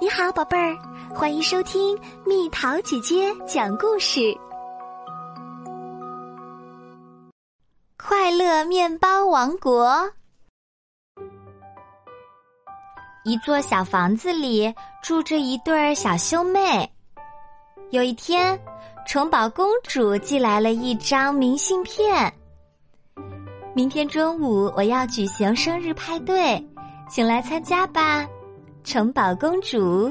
你好，宝贝儿，欢迎收听蜜桃姐姐讲故事。快乐面包王国，一座小房子里住着一对小兄妹。有一天，城堡公主寄来了一张明信片。明天中午我要举行生日派对，请来参加吧。城堡公主。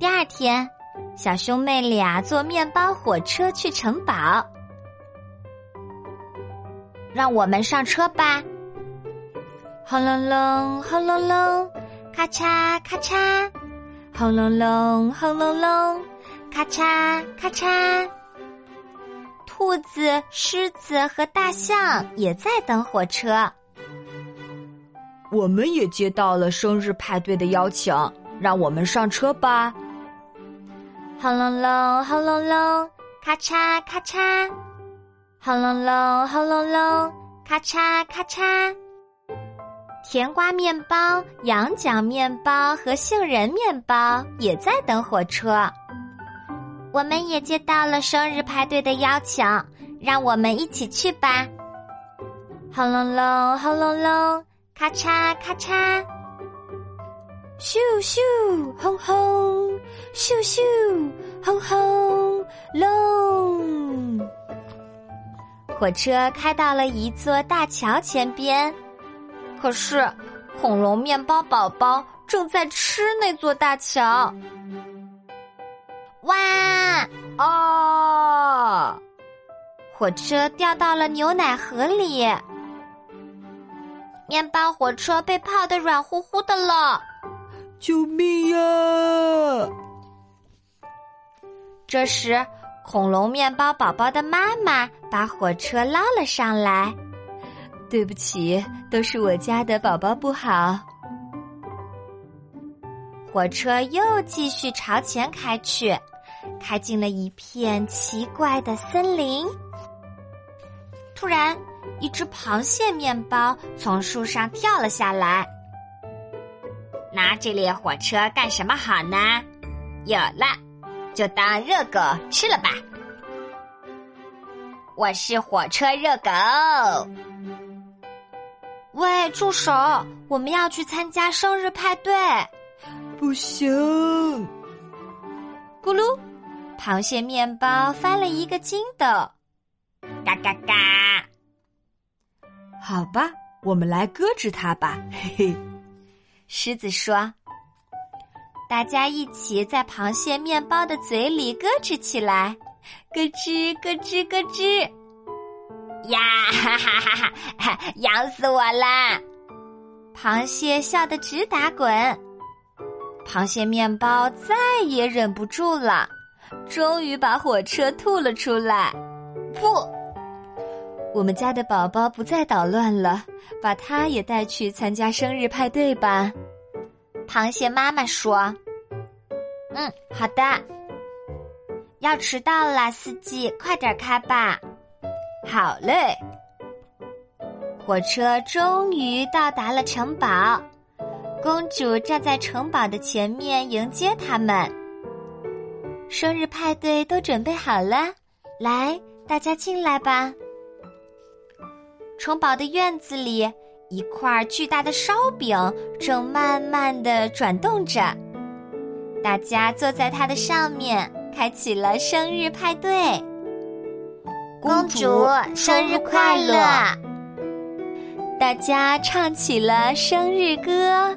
第二天，小兄妹俩坐面包火车去城堡。让我们上车吧！轰隆隆，轰隆隆，咔嚓咔嚓，轰隆隆，轰隆隆，咔嚓咔嚓。兔子、狮子和大象也在等火车。我们也接到了生日派对的邀请，让我们上车吧！轰隆隆，轰隆隆，咔嚓咔嚓，轰隆隆，轰隆隆，咔嚓咔嚓。甜瓜面包、羊角面包和杏仁面包也在等火车。我们也接到了生日派对的邀请，让我们一起去吧！轰隆隆，轰隆隆。咔嚓咔嚓，咻咻轰轰，咻咻轰轰隆。火车开到了一座大桥前边，可是恐龙面包宝宝正在吃那座大桥。哇哦！火车掉到了牛奶河里。面包火车被泡得软乎乎的了，救命呀！这时，恐龙面包宝宝的妈妈把火车捞了上来。对不起，都是我家的宝宝不好。火车又继续朝前开去，开进了一片奇怪的森林。突然。一只螃蟹面包从树上跳了下来。拿这列火车干什么好呢？有了，就当热狗吃了吧。我是火车热狗。喂，助手！我们要去参加生日派对。不行。咕噜，螃蟹面包翻了一个筋斗。嘎嘎嘎。好吧，我们来搁置它吧。嘿嘿，狮子说：“大家一起在螃蟹面包的嘴里咯吱起来，咯吱咯吱咯吱。”呀哈哈哈哈！痒死我啦！螃蟹笑得直打滚。螃蟹面包再也忍不住了，终于把火车吐了出来。不。我们家的宝宝不再捣乱了，把他也带去参加生日派对吧。螃蟹妈妈说：“嗯，好的。要迟到了，司机，快点开吧。”好嘞。火车终于到达了城堡，公主站在城堡的前面迎接他们。生日派对都准备好了，来，大家进来吧。城堡的院子里，一块巨大的烧饼正慢慢的转动着。大家坐在它的上面，开启了生日派对。公主生日快乐！大家唱起了生日歌。